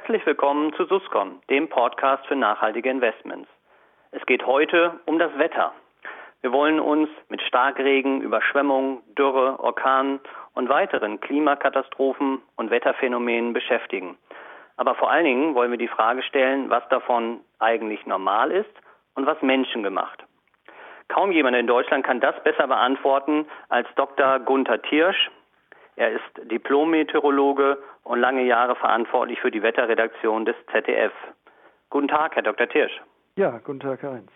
Herzlich willkommen zu Suscom, dem Podcast für nachhaltige Investments. Es geht heute um das Wetter. Wir wollen uns mit Starkregen, Überschwemmungen, Dürre, Orkanen und weiteren Klimakatastrophen und Wetterphänomenen beschäftigen. Aber vor allen Dingen wollen wir die Frage stellen, was davon eigentlich normal ist und was menschengemacht. Kaum jemand in Deutschland kann das besser beantworten als Dr. Gunther Tirsch. Er ist Diplom-Meteorologe und lange Jahre verantwortlich für die Wetterredaktion des ZDF. Guten Tag, Herr Dr. Tirsch. Ja, guten Tag, Herr Heinz.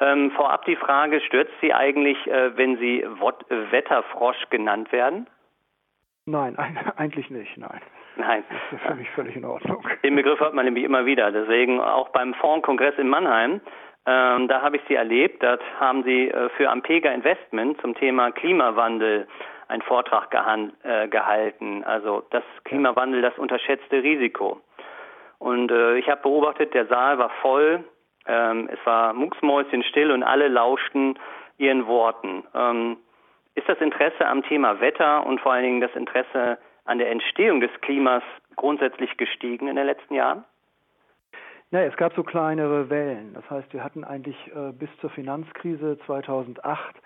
Ähm, vorab die Frage, stört Sie eigentlich, äh, wenn Sie Wot Wetterfrosch genannt werden? Nein, eigentlich nicht, nein. Nein. Das ist für mich völlig in Ordnung. Den Begriff hört man nämlich immer wieder. Deswegen auch beim Fondskongress in Mannheim, ähm, da habe ich Sie erlebt. Dort haben Sie äh, für Ampega Investment zum Thema Klimawandel einen Vortrag äh, gehalten. Also das Klimawandel, das unterschätzte Risiko. Und äh, ich habe beobachtet, der Saal war voll. Ähm, es war mucksmäuschenstill und alle lauschten Ihren Worten. Ähm, ist das Interesse am Thema Wetter und vor allen Dingen das Interesse an der Entstehung des Klimas grundsätzlich gestiegen in den letzten Jahren? Ja, es gab so kleinere Wellen. Das heißt, wir hatten eigentlich äh, bis zur Finanzkrise 2008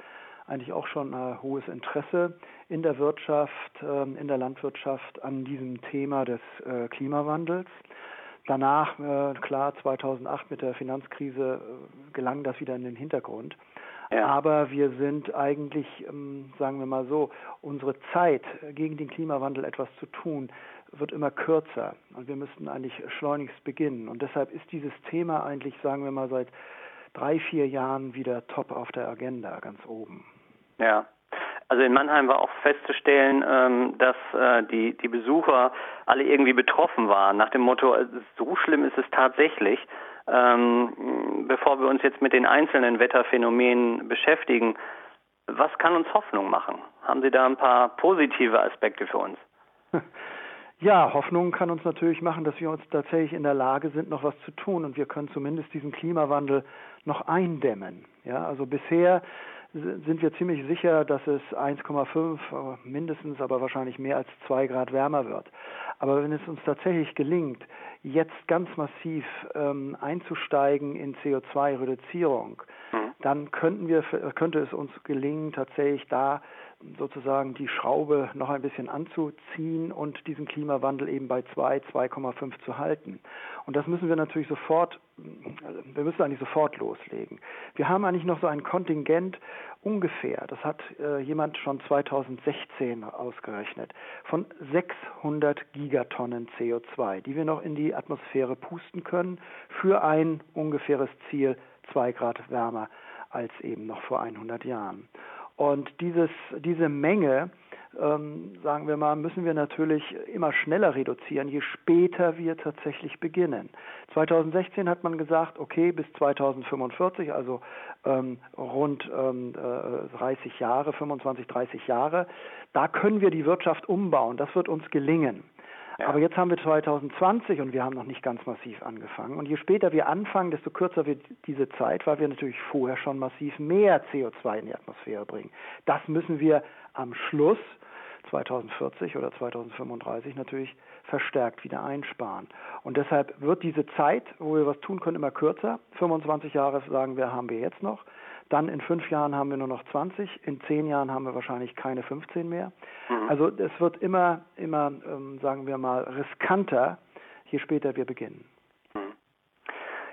eigentlich auch schon ein äh, hohes Interesse in der Wirtschaft, äh, in der Landwirtschaft an diesem Thema des äh, Klimawandels. Danach, äh, klar, 2008 mit der Finanzkrise gelang das wieder in den Hintergrund. Ja. Aber wir sind eigentlich, ähm, sagen wir mal so, unsere Zeit gegen den Klimawandel etwas zu tun, wird immer kürzer. Und wir müssten eigentlich schleunigst beginnen. Und deshalb ist dieses Thema eigentlich, sagen wir mal, seit drei, vier Jahren wieder top auf der Agenda, ganz oben. Ja. Also in Mannheim war auch festzustellen, ähm, dass äh, die, die Besucher alle irgendwie betroffen waren, nach dem Motto, äh, so schlimm ist es tatsächlich. Ähm, bevor wir uns jetzt mit den einzelnen Wetterphänomenen beschäftigen, was kann uns Hoffnung machen? Haben Sie da ein paar positive Aspekte für uns? Ja, Hoffnung kann uns natürlich machen, dass wir uns tatsächlich in der Lage sind, noch was zu tun und wir können zumindest diesen Klimawandel noch eindämmen. Ja, also bisher sind wir ziemlich sicher, dass es 1,5 äh, mindestens, aber wahrscheinlich mehr als 2 Grad wärmer wird. Aber wenn es uns tatsächlich gelingt, jetzt ganz massiv ähm, einzusteigen in CO2-Reduzierung, mhm. Dann könnten wir, könnte es uns gelingen, tatsächlich da sozusagen die Schraube noch ein bisschen anzuziehen und diesen Klimawandel eben bei 2, 2,5 zu halten. Und das müssen wir natürlich sofort, wir müssen eigentlich sofort loslegen. Wir haben eigentlich noch so ein Kontingent ungefähr, das hat äh, jemand schon 2016 ausgerechnet, von 600 Gigatonnen CO2, die wir noch in die Atmosphäre pusten können für ein ungefähres Ziel, zwei Grad wärmer als eben noch vor 100 Jahren. Und dieses, diese Menge, ähm, sagen wir mal, müssen wir natürlich immer schneller reduzieren, je später wir tatsächlich beginnen. 2016 hat man gesagt, okay, bis 2045, also ähm, rund ähm, äh, 30 Jahre, 25, 30 Jahre, da können wir die Wirtschaft umbauen. Das wird uns gelingen. Ja. Aber jetzt haben wir 2020 und wir haben noch nicht ganz massiv angefangen. Und je später wir anfangen, desto kürzer wird diese Zeit, weil wir natürlich vorher schon massiv mehr CO2 in die Atmosphäre bringen. Das müssen wir am Schluss 2040 oder 2035 natürlich verstärkt wieder einsparen. Und deshalb wird diese Zeit, wo wir was tun können, immer kürzer. 25 Jahre sagen wir, haben wir jetzt noch. Dann in fünf Jahren haben wir nur noch 20, in zehn Jahren haben wir wahrscheinlich keine 15 mehr. Mhm. Also es wird immer, immer, ähm, sagen wir mal, riskanter, je später wir beginnen. Mhm.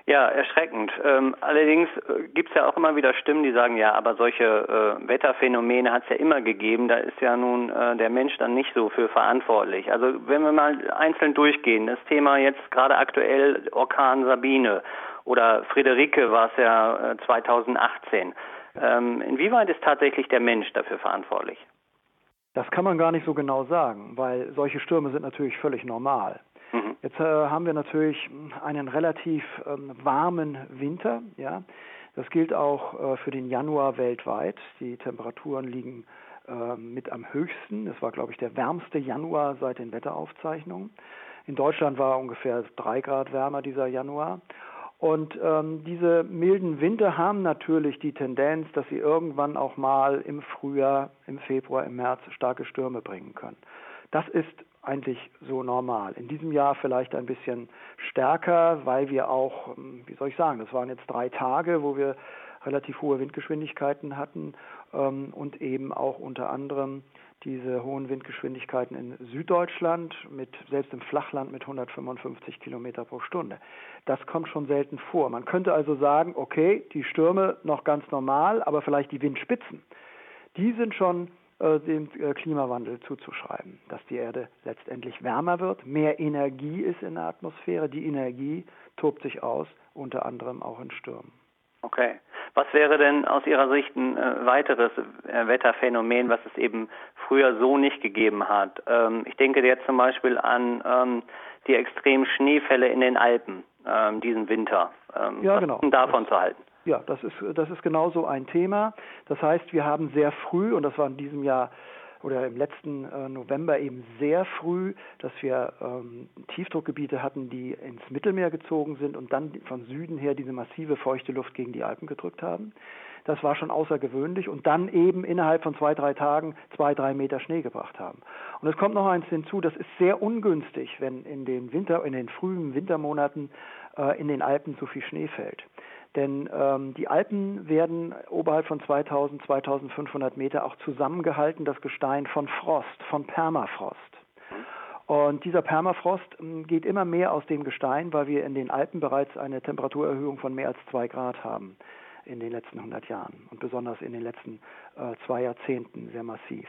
Ja, erschreckend. Ähm, allerdings äh, gibt es ja auch immer wieder Stimmen, die sagen, ja, aber solche äh, Wetterphänomene hat es ja immer gegeben, da ist ja nun äh, der Mensch dann nicht so für verantwortlich. Also wenn wir mal einzeln durchgehen, das Thema jetzt gerade aktuell Orkan Sabine oder Friederike war es ja 2018. Äh, ähm, inwieweit ist tatsächlich der Mensch dafür verantwortlich? Das kann man gar nicht so genau sagen, weil solche Stürme sind natürlich völlig normal. Mhm. Jetzt äh, haben wir natürlich einen relativ ähm, warmen Winter. Ja, das gilt auch äh, für den Januar weltweit. Die Temperaturen liegen äh, mit am höchsten. Es war, glaube ich, der wärmste Januar seit den Wetteraufzeichnungen. In Deutschland war ungefähr drei Grad wärmer dieser Januar. Und ähm, diese milden Winter haben natürlich die Tendenz, dass sie irgendwann auch mal im Frühjahr, im Februar, im März starke Stürme bringen können. Das ist eigentlich so normal. In diesem Jahr vielleicht ein bisschen stärker, weil wir auch, ähm, wie soll ich sagen, das waren jetzt drei Tage, wo wir relativ hohe Windgeschwindigkeiten hatten und eben auch unter anderem diese hohen Windgeschwindigkeiten in Süddeutschland mit selbst im Flachland mit 155 Kilometer pro Stunde. Das kommt schon selten vor. Man könnte also sagen, okay, die Stürme noch ganz normal, aber vielleicht die Windspitzen, die sind schon äh, dem äh, Klimawandel zuzuschreiben, dass die Erde letztendlich wärmer wird, mehr Energie ist in der Atmosphäre, die Energie tobt sich aus, unter anderem auch in Stürmen. Okay. Was wäre denn aus Ihrer Sicht ein äh, weiteres äh, Wetterphänomen, was es eben früher so nicht gegeben hat? Ähm, ich denke jetzt zum Beispiel an ähm, die extremen Schneefälle in den Alpen ähm, diesen Winter. Ähm, ja, genau. Um davon zu halten. Ja, das ist, das ist genauso ein Thema. Das heißt, wir haben sehr früh, und das war in diesem Jahr oder im letzten äh, November eben sehr früh, dass wir ähm, Tiefdruckgebiete hatten, die ins Mittelmeer gezogen sind und dann von Süden her diese massive feuchte Luft gegen die Alpen gedrückt haben. Das war schon außergewöhnlich und dann eben innerhalb von zwei, drei Tagen zwei, drei Meter Schnee gebracht haben. Und es kommt noch eins hinzu, das ist sehr ungünstig, wenn in den Winter, in den frühen Wintermonaten äh, in den Alpen so viel Schnee fällt. Denn ähm, die Alpen werden oberhalb von 2000, 2500 Meter auch zusammengehalten, das Gestein von Frost, von Permafrost. Und dieser Permafrost ähm, geht immer mehr aus dem Gestein, weil wir in den Alpen bereits eine Temperaturerhöhung von mehr als zwei Grad haben in den letzten 100 Jahren und besonders in den letzten äh, zwei Jahrzehnten sehr massiv.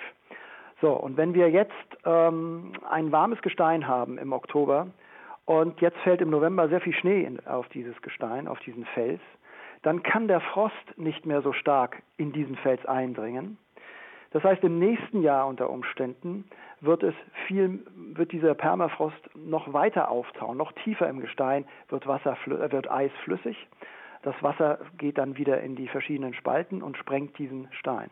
So, und wenn wir jetzt ähm, ein warmes Gestein haben im Oktober, und jetzt fällt im November sehr viel Schnee auf dieses Gestein, auf diesen Fels, dann kann der Frost nicht mehr so stark in diesen Fels eindringen. Das heißt, im nächsten Jahr unter Umständen wird es viel, wird dieser Permafrost noch weiter auftauen, noch tiefer im Gestein wird Wasser, äh, wird Eis flüssig. Das Wasser geht dann wieder in die verschiedenen Spalten und sprengt diesen Stein.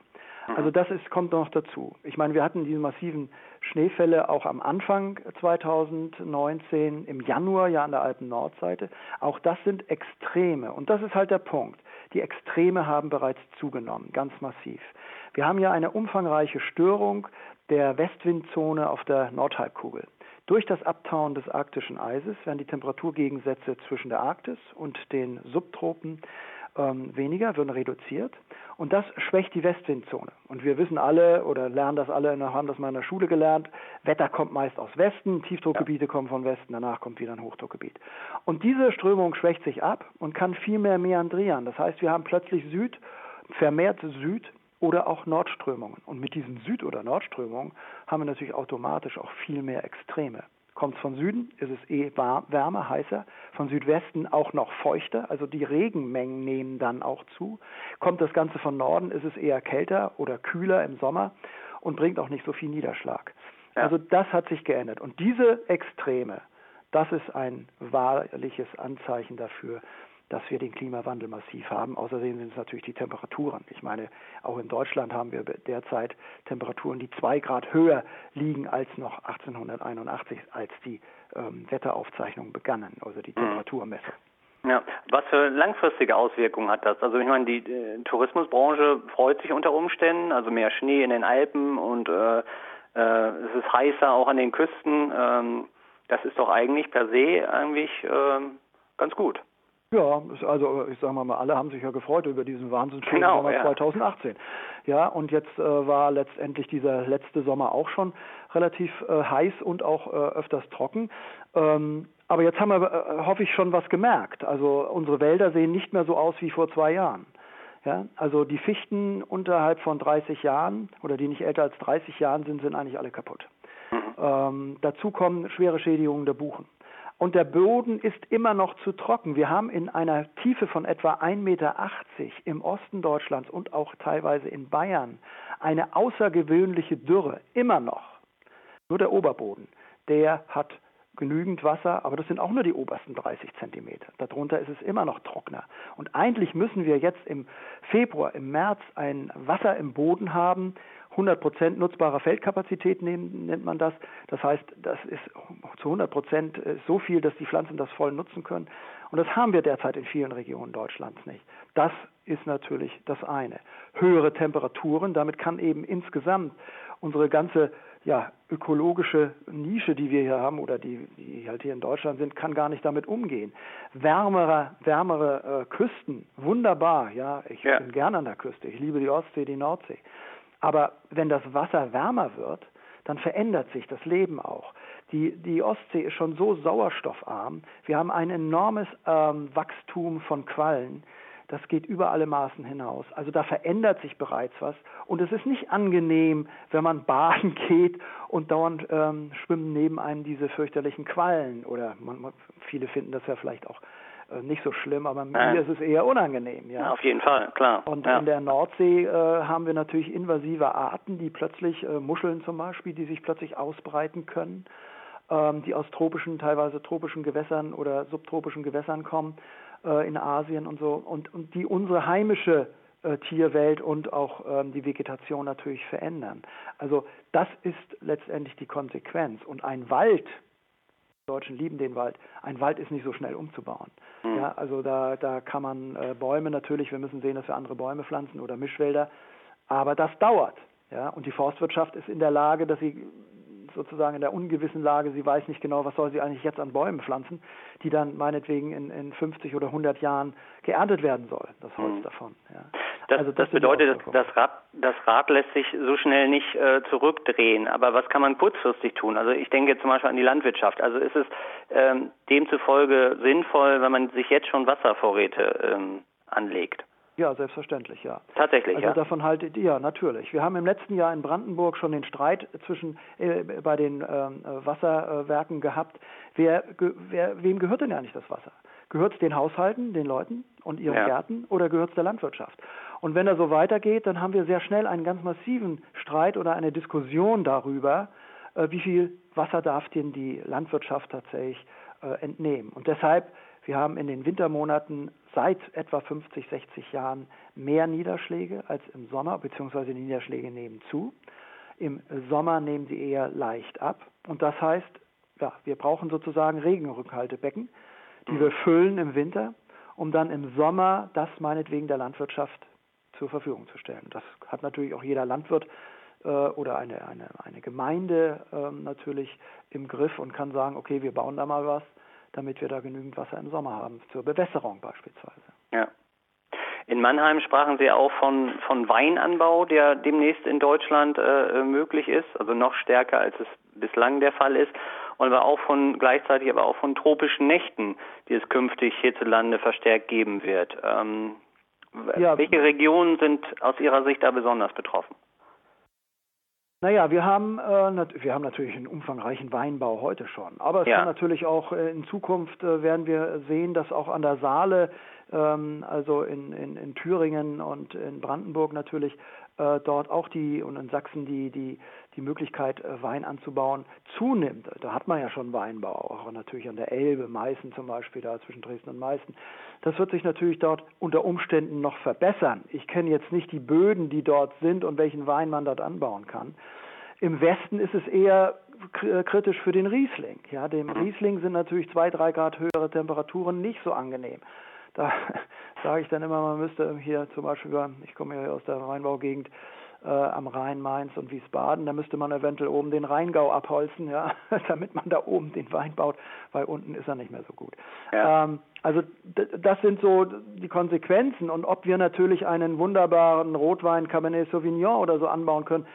Mhm. Also das ist, kommt noch dazu. Ich meine, wir hatten diese massiven Schneefälle auch am Anfang 2019, im Januar ja an der Alpen-Nordseite. Auch das sind Extreme. Und das ist halt der Punkt. Die Extreme haben bereits zugenommen, ganz massiv. Wir haben ja eine umfangreiche Störung der Westwindzone auf der Nordhalbkugel. Durch das Abtauen des arktischen Eises werden die Temperaturgegensätze zwischen der Arktis und den Subtropen ähm, weniger, werden reduziert. Und das schwächt die Westwindzone. Und wir wissen alle oder lernen das alle, haben das mal in der Schule gelernt, Wetter kommt meist aus Westen, Tiefdruckgebiete ja. kommen von Westen, danach kommt wieder ein Hochdruckgebiet. Und diese Strömung schwächt sich ab und kann viel mehr meandrieren. Das heißt, wir haben plötzlich Süd, vermehrt Süd oder auch Nordströmungen. Und mit diesen Süd- oder Nordströmungen haben wir natürlich automatisch auch viel mehr Extreme. Kommt es von Süden, ist es eh wärmer, heißer. Von Südwesten auch noch feuchter, also die Regenmengen nehmen dann auch zu. Kommt das Ganze von Norden, ist es eher kälter oder kühler im Sommer und bringt auch nicht so viel Niederschlag. Ja. Also das hat sich geändert. Und diese Extreme, das ist ein wahrliches Anzeichen dafür, dass wir den Klimawandel massiv haben. Außerdem sind es natürlich die Temperaturen. Ich meine, auch in Deutschland haben wir derzeit Temperaturen, die zwei Grad höher liegen als noch 1881, als die ähm, Wetteraufzeichnungen begannen, also die mhm. Temperaturmessung. Ja, was für langfristige Auswirkungen hat das? Also ich meine, die äh, Tourismusbranche freut sich unter Umständen, also mehr Schnee in den Alpen und äh, äh, es ist heißer auch an den Küsten. Ähm, das ist doch eigentlich per se eigentlich äh, ganz gut. Ja, also ich sage mal, alle haben sich ja gefreut über diesen wahnsinnsschönen genau, Sommer ja. 2018. Ja, und jetzt äh, war letztendlich dieser letzte Sommer auch schon relativ äh, heiß und auch äh, öfters trocken. Ähm, aber jetzt haben wir, äh, hoffe ich, schon was gemerkt. Also unsere Wälder sehen nicht mehr so aus wie vor zwei Jahren. Ja, also die Fichten unterhalb von 30 Jahren oder die nicht älter als 30 Jahren sind, sind eigentlich alle kaputt. Mhm. Ähm, dazu kommen schwere Schädigungen der Buchen und der Boden ist immer noch zu trocken. Wir haben in einer Tiefe von etwa 1,80 Meter im Osten Deutschlands und auch teilweise in Bayern eine außergewöhnliche Dürre, immer noch. Nur der Oberboden, der hat genügend Wasser, aber das sind auch nur die obersten 30 Zentimeter. Darunter ist es immer noch trockener. Und eigentlich müssen wir jetzt im Februar, im März ein Wasser im Boden haben, 100 Prozent nutzbarer Feldkapazität nennt man das. Das heißt, das ist zu 100 Prozent äh, so viel, dass die Pflanzen das voll nutzen können. Und das haben wir derzeit in vielen Regionen Deutschlands nicht. Das ist natürlich das eine. Höhere Temperaturen, damit kann eben insgesamt unsere ganze ja, ökologische Nische, die wir hier haben oder die, die halt hier in Deutschland sind, kann gar nicht damit umgehen. Wärmere, wärmere äh, Küsten, wunderbar, ja, ich ja. bin gern an der Küste, ich liebe die Ostsee, die Nordsee. Aber wenn das Wasser wärmer wird, dann verändert sich das Leben auch. Die, die Ostsee ist schon so sauerstoffarm. Wir haben ein enormes ähm, Wachstum von Quallen. Das geht über alle Maßen hinaus. Also da verändert sich bereits was. Und es ist nicht angenehm, wenn man baden geht und dauernd ähm, schwimmen neben einem diese fürchterlichen Quallen. Oder man, viele finden das ja vielleicht auch nicht so schlimm, aber mir ja. ist es eher unangenehm. Ja? ja auf jeden Fall, klar. Und ja. in der Nordsee äh, haben wir natürlich invasive Arten, die plötzlich, äh, Muscheln zum Beispiel, die sich plötzlich ausbreiten können, ähm, die aus tropischen, teilweise tropischen Gewässern oder subtropischen Gewässern kommen äh, in Asien und so und, und die unsere heimische äh, Tierwelt und auch ähm, die Vegetation natürlich verändern. Also das ist letztendlich die Konsequenz. Und ein Wald, Deutschen lieben den Wald, ein Wald ist nicht so schnell umzubauen. Mhm. Ja, also da, da kann man äh, Bäume natürlich, wir müssen sehen, dass wir andere Bäume pflanzen oder Mischwälder, aber das dauert. Ja, und die Forstwirtschaft ist in der Lage, dass sie sozusagen in der ungewissen Lage, sie weiß nicht genau, was soll sie eigentlich jetzt an Bäumen pflanzen, die dann meinetwegen in, in 50 oder 100 Jahren geerntet werden soll, das Holz mhm. davon. Ja. Das, also das, das bedeutet, das Rad, das Rad lässt sich so schnell nicht äh, zurückdrehen. Aber was kann man kurzfristig tun? Also ich denke zum Beispiel an die Landwirtschaft. Also ist es ähm, demzufolge sinnvoll, wenn man sich jetzt schon Wasservorräte ähm, anlegt? Ja, selbstverständlich, ja. Tatsächlich, also ja. davon haltet ja natürlich. Wir haben im letzten Jahr in Brandenburg schon den Streit zwischen äh, bei den ähm, Wasserwerken gehabt. Wer, wer, wem gehört denn eigentlich das Wasser? Gehört es den Haushalten, den Leuten und ihren ja. Gärten oder gehört es der Landwirtschaft? Und wenn er so weitergeht, dann haben wir sehr schnell einen ganz massiven Streit oder eine Diskussion darüber, äh, wie viel Wasser darf denn die Landwirtschaft tatsächlich äh, entnehmen. Und deshalb wir haben in den Wintermonaten seit etwa 50, 60 Jahren mehr Niederschläge als im Sommer, beziehungsweise die Niederschläge nehmen zu. Im Sommer nehmen sie eher leicht ab. Und das heißt, ja, wir brauchen sozusagen Regenrückhaltebecken, die wir füllen im Winter, um dann im Sommer das meinetwegen der Landwirtschaft zur Verfügung zu stellen. Das hat natürlich auch jeder Landwirt äh, oder eine, eine, eine Gemeinde äh, natürlich im Griff und kann sagen, okay, wir bauen da mal was damit wir da genügend Wasser im Sommer haben, zur Bewässerung beispielsweise. Ja. In Mannheim sprachen Sie auch von, von Weinanbau, der demnächst in Deutschland äh, möglich ist, also noch stärker als es bislang der Fall ist, und aber auch von gleichzeitig aber auch von tropischen Nächten, die es künftig hierzulande verstärkt geben wird. Ähm, ja. Welche Regionen sind aus Ihrer Sicht da besonders betroffen? Naja, wir haben, äh, wir haben natürlich einen umfangreichen Weinbau heute schon. Aber es ja. kann natürlich auch äh, in Zukunft äh, werden wir sehen, dass auch an der Saale, ähm, also in, in, in Thüringen und in Brandenburg natürlich, äh, dort auch die und in Sachsen die, die, die Möglichkeit, äh, Wein anzubauen, zunimmt. Da hat man ja schon Weinbau, auch natürlich an der Elbe, Meißen zum Beispiel, da zwischen Dresden und Meißen. Das wird sich natürlich dort unter Umständen noch verbessern. Ich kenne jetzt nicht die Böden, die dort sind und welchen Wein man dort anbauen kann. Im Westen ist es eher äh, kritisch für den Riesling. Ja, dem Riesling sind natürlich zwei, drei Grad höhere Temperaturen nicht so angenehm. Da sage ich dann immer, man müsste hier zum Beispiel, ich komme ja aus der Weinbaugegend, äh, am Rhein, Mainz und Wiesbaden. Da müsste man eventuell oben den Rheingau abholzen, ja, damit man da oben den Wein baut, weil unten ist er nicht mehr so gut. Ja. Ähm, also das sind so die Konsequenzen und ob wir natürlich einen wunderbaren Rotwein Cabernet Sauvignon oder so anbauen können,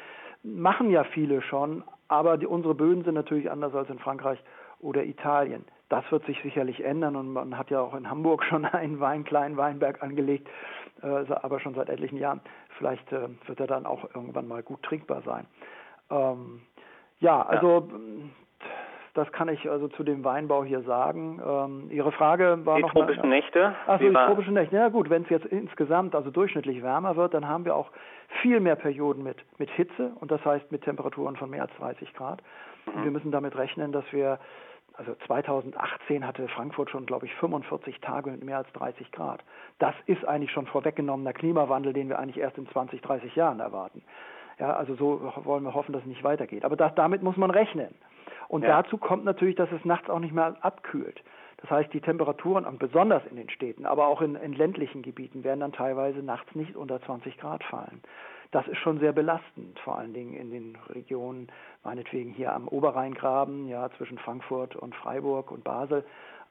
machen ja viele schon, aber die, unsere Böden sind natürlich anders als in Frankreich oder Italien. Das wird sich sicherlich ändern und man hat ja auch in Hamburg schon einen Wein, kleinen Weinberg angelegt, äh, aber schon seit etlichen Jahren. Vielleicht äh, wird er dann auch irgendwann mal gut trinkbar sein. Ähm, ja, also ja. das kann ich also zu dem Weinbau hier sagen. Ähm, Ihre Frage war die noch tropischen eine, Nächte. Achso, die tropischen Nächte. Ja gut, wenn es jetzt insgesamt also durchschnittlich wärmer wird, dann haben wir auch viel mehr Perioden mit mit Hitze und das heißt mit Temperaturen von mehr als 30 Grad. Mhm. Und wir müssen damit rechnen, dass wir also 2018 hatte Frankfurt schon, glaube ich, 45 Tage mit mehr als 30 Grad. Das ist eigentlich schon vorweggenommener Klimawandel, den wir eigentlich erst in 20, 30 Jahren erwarten. Ja, also so wollen wir hoffen, dass es nicht weitergeht. Aber das, damit muss man rechnen. Und ja. dazu kommt natürlich, dass es nachts auch nicht mehr abkühlt. Das heißt, die Temperaturen, und besonders in den Städten, aber auch in, in ländlichen Gebieten, werden dann teilweise nachts nicht unter 20 Grad fallen. Das ist schon sehr belastend, vor allen Dingen in den Regionen, meinetwegen hier am Oberrheingraben, ja, zwischen Frankfurt und Freiburg und Basel,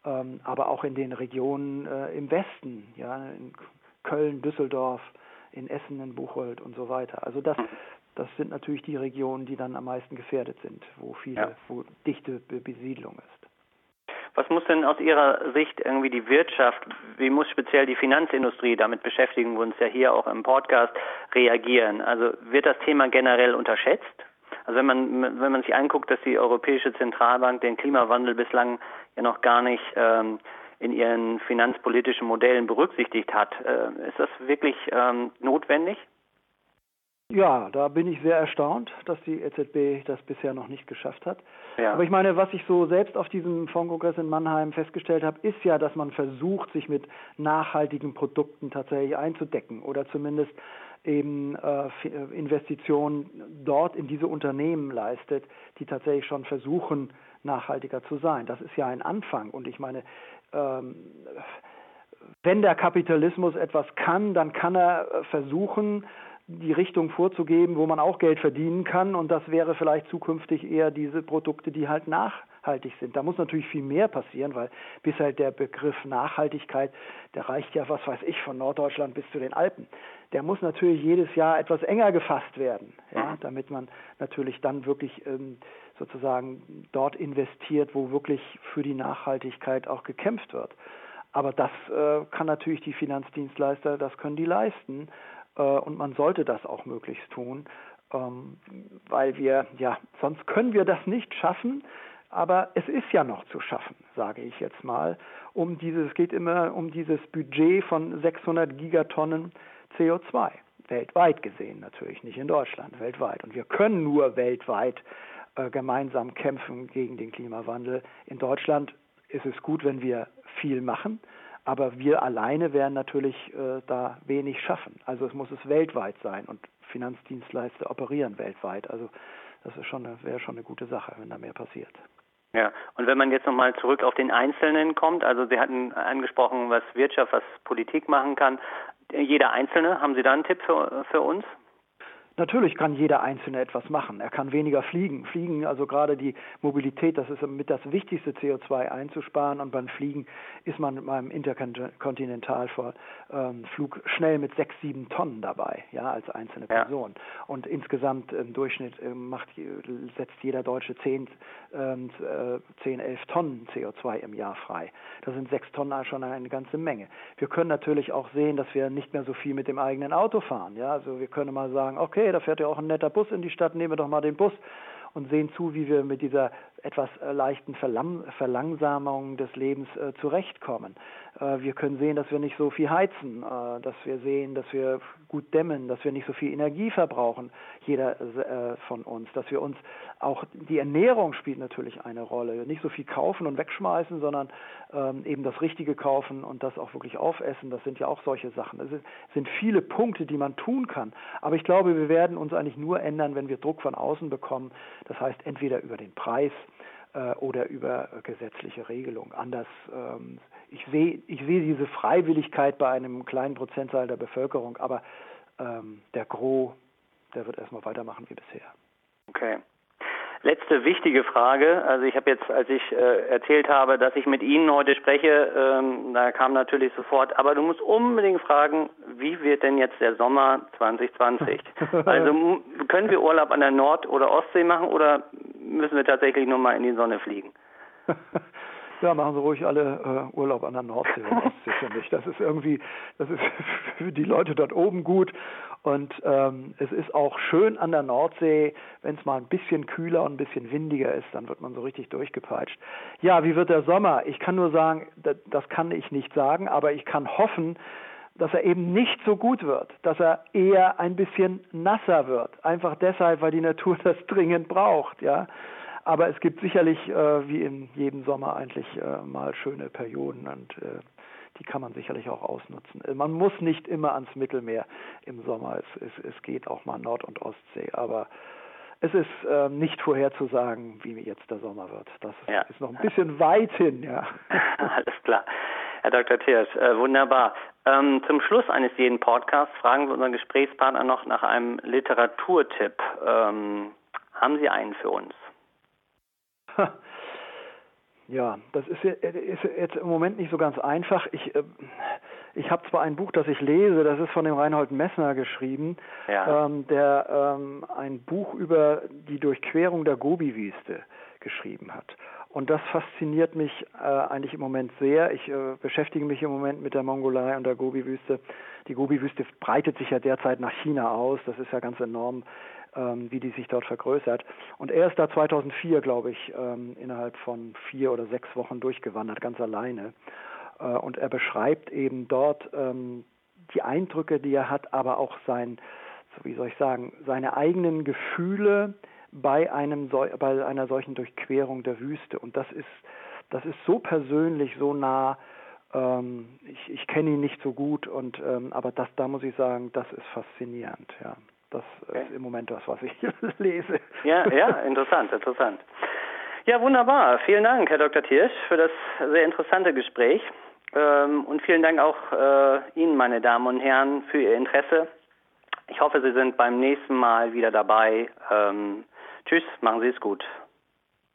ähm, aber auch in den Regionen äh, im Westen, ja, in Köln, Düsseldorf, in Essen, in Buchholz und so weiter. Also das, das sind natürlich die Regionen, die dann am meisten gefährdet sind, wo viele, ja. wo dichte Besiedlung ist. Was muss denn aus Ihrer Sicht irgendwie die Wirtschaft, wie muss speziell die Finanzindustrie, damit beschäftigen wir uns ja hier auch im Podcast, reagieren? Also wird das Thema generell unterschätzt? Also wenn man wenn man sich anguckt, dass die Europäische Zentralbank den Klimawandel bislang ja noch gar nicht ähm, in ihren finanzpolitischen Modellen berücksichtigt hat, äh, ist das wirklich ähm, notwendig? Ja, da bin ich sehr erstaunt, dass die EZB das bisher noch nicht geschafft hat. Ja. Aber ich meine, was ich so selbst auf diesem Fondskongress in Mannheim festgestellt habe, ist ja, dass man versucht, sich mit nachhaltigen Produkten tatsächlich einzudecken oder zumindest eben äh, Investitionen dort in diese Unternehmen leistet, die tatsächlich schon versuchen, nachhaltiger zu sein. Das ist ja ein Anfang. Und ich meine, ähm, wenn der Kapitalismus etwas kann, dann kann er äh, versuchen, die Richtung vorzugeben, wo man auch Geld verdienen kann. Und das wäre vielleicht zukünftig eher diese Produkte, die halt nachhaltig sind. Da muss natürlich viel mehr passieren, weil bis halt der Begriff Nachhaltigkeit, der reicht ja, was weiß ich, von Norddeutschland bis zu den Alpen. Der muss natürlich jedes Jahr etwas enger gefasst werden, ja, damit man natürlich dann wirklich ähm, sozusagen dort investiert, wo wirklich für die Nachhaltigkeit auch gekämpft wird. Aber das äh, kann natürlich die Finanzdienstleister, das können die leisten. Äh, und man sollte das auch möglichst tun, ähm, weil wir, ja, sonst können wir das nicht schaffen, aber es ist ja noch zu schaffen, sage ich jetzt mal, um dieses, es geht immer um dieses Budget von 600 Gigatonnen CO2, weltweit gesehen natürlich, nicht in Deutschland, weltweit. Und wir können nur weltweit äh, gemeinsam kämpfen gegen den Klimawandel. In Deutschland ist es gut, wenn wir viel machen, aber wir alleine werden natürlich äh, da wenig schaffen. Also es muss es weltweit sein und Finanzdienstleister operieren weltweit. Also das ist schon wäre schon eine gute Sache, wenn da mehr passiert. Ja, und wenn man jetzt nochmal zurück auf den Einzelnen kommt, also Sie hatten angesprochen, was Wirtschaft, was Politik machen kann. Jeder Einzelne, haben Sie da einen Tipp für, für uns? Natürlich kann jeder Einzelne etwas machen. Er kann weniger fliegen. Fliegen, also gerade die Mobilität, das ist mit das wichtigste CO2 einzusparen. Und beim Fliegen ist man mit meinem Interkontinentalflug ähm, schnell mit sechs, sieben Tonnen dabei, ja, als einzelne Person. Ja. Und insgesamt im Durchschnitt äh, macht, setzt jeder Deutsche zehn, ähm, äh, zehn, elf Tonnen CO2 im Jahr frei. Das sind sechs Tonnen schon eine ganze Menge. Wir können natürlich auch sehen, dass wir nicht mehr so viel mit dem eigenen Auto fahren. Ja, also wir können mal sagen, okay, okay, da fährt ja auch ein netter Bus in die Stadt, nehmen wir doch mal den Bus und sehen zu, wie wir mit dieser etwas äh, leichten Verlangsamung des Lebens äh, zurechtkommen. Äh, wir können sehen, dass wir nicht so viel heizen, äh, dass wir sehen, dass wir gut dämmen, dass wir nicht so viel Energie verbrauchen, jeder äh, von uns, dass wir uns auch die Ernährung spielt natürlich eine Rolle. Nicht so viel kaufen und wegschmeißen, sondern ähm, eben das Richtige kaufen und das auch wirklich aufessen. Das sind ja auch solche Sachen. Es sind viele Punkte, die man tun kann. Aber ich glaube, wir werden uns eigentlich nur ändern, wenn wir Druck von außen bekommen. Das heißt, entweder über den Preis oder über gesetzliche Regelung. Anders, ähm, ich sehe ich sehe diese Freiwilligkeit bei einem kleinen Prozentzahl der Bevölkerung, aber ähm, der Gros, der wird erstmal weitermachen wie bisher. Okay. Letzte wichtige Frage. Also ich habe jetzt, als ich äh, erzählt habe, dass ich mit Ihnen heute spreche, ähm, da kam natürlich sofort, aber du musst unbedingt fragen, wie wird denn jetzt der Sommer 2020? also können wir Urlaub an der Nord- oder Ostsee machen oder müssen wir tatsächlich nur mal in die Sonne fliegen? Ja, machen Sie ruhig alle äh, Urlaub an der Nordsee und Ostsee für mich. Das ist irgendwie, das ist für die Leute dort oben gut. Und ähm, es ist auch schön an der Nordsee, wenn es mal ein bisschen kühler und ein bisschen windiger ist, dann wird man so richtig durchgepeitscht. Ja, wie wird der Sommer? Ich kann nur sagen, das kann ich nicht sagen, aber ich kann hoffen, dass er eben nicht so gut wird, dass er eher ein bisschen nasser wird. Einfach deshalb, weil die Natur das dringend braucht, ja. Aber es gibt sicherlich, äh, wie in jedem Sommer eigentlich, äh, mal schöne Perioden und äh, die kann man sicherlich auch ausnutzen. Äh, man muss nicht immer ans Mittelmeer im Sommer. Es, es, es geht auch mal Nord- und Ostsee, aber es ist äh, nicht vorherzusagen, wie jetzt der Sommer wird. Das ja. ist noch ein bisschen weit hin, ja. Alles klar. Herr Dr. Thiersch, äh, wunderbar. Ähm, zum Schluss eines jeden Podcasts fragen wir unseren Gesprächspartner noch nach einem Literaturtipp. Ähm, haben Sie einen für uns? Ja, das ist, jetzt im Moment nicht so ganz einfach. Ich, äh, ich habe zwar ein Buch, das ich lese, das ist von dem Reinhold Messner geschrieben, ja. ähm, der ähm, ein Buch über die Durchquerung der Gobi-Wüste geschrieben hat. Und das fasziniert mich äh, eigentlich im Moment sehr. Ich äh, beschäftige mich im Moment mit der Mongolei und der Gobi-Wüste. Die Gobi-Wüste breitet sich ja derzeit nach China aus. Das ist ja ganz enorm, ähm, wie die sich dort vergrößert. Und er ist da 2004, glaube ich, ähm, innerhalb von vier oder sechs Wochen durchgewandert, ganz alleine. Äh, und er beschreibt eben dort ähm, die Eindrücke, die er hat, aber auch sein, so wie soll ich sagen, seine eigenen Gefühle, bei, einem, bei einer solchen Durchquerung der Wüste. Und das ist, das ist so persönlich, so nah. Ähm, ich ich kenne ihn nicht so gut, und, ähm, aber das, da muss ich sagen, das ist faszinierend. Ja. Das okay. ist im Moment das, was ich lese. Ja, ja, interessant, interessant. Ja, wunderbar. Vielen Dank, Herr Dr. Thiersch, für das sehr interessante Gespräch. Ähm, und vielen Dank auch äh, Ihnen, meine Damen und Herren, für Ihr Interesse. Ich hoffe, Sie sind beim nächsten Mal wieder dabei. Ähm, Tschüss, machen Sie es gut.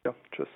Ja, tschüss.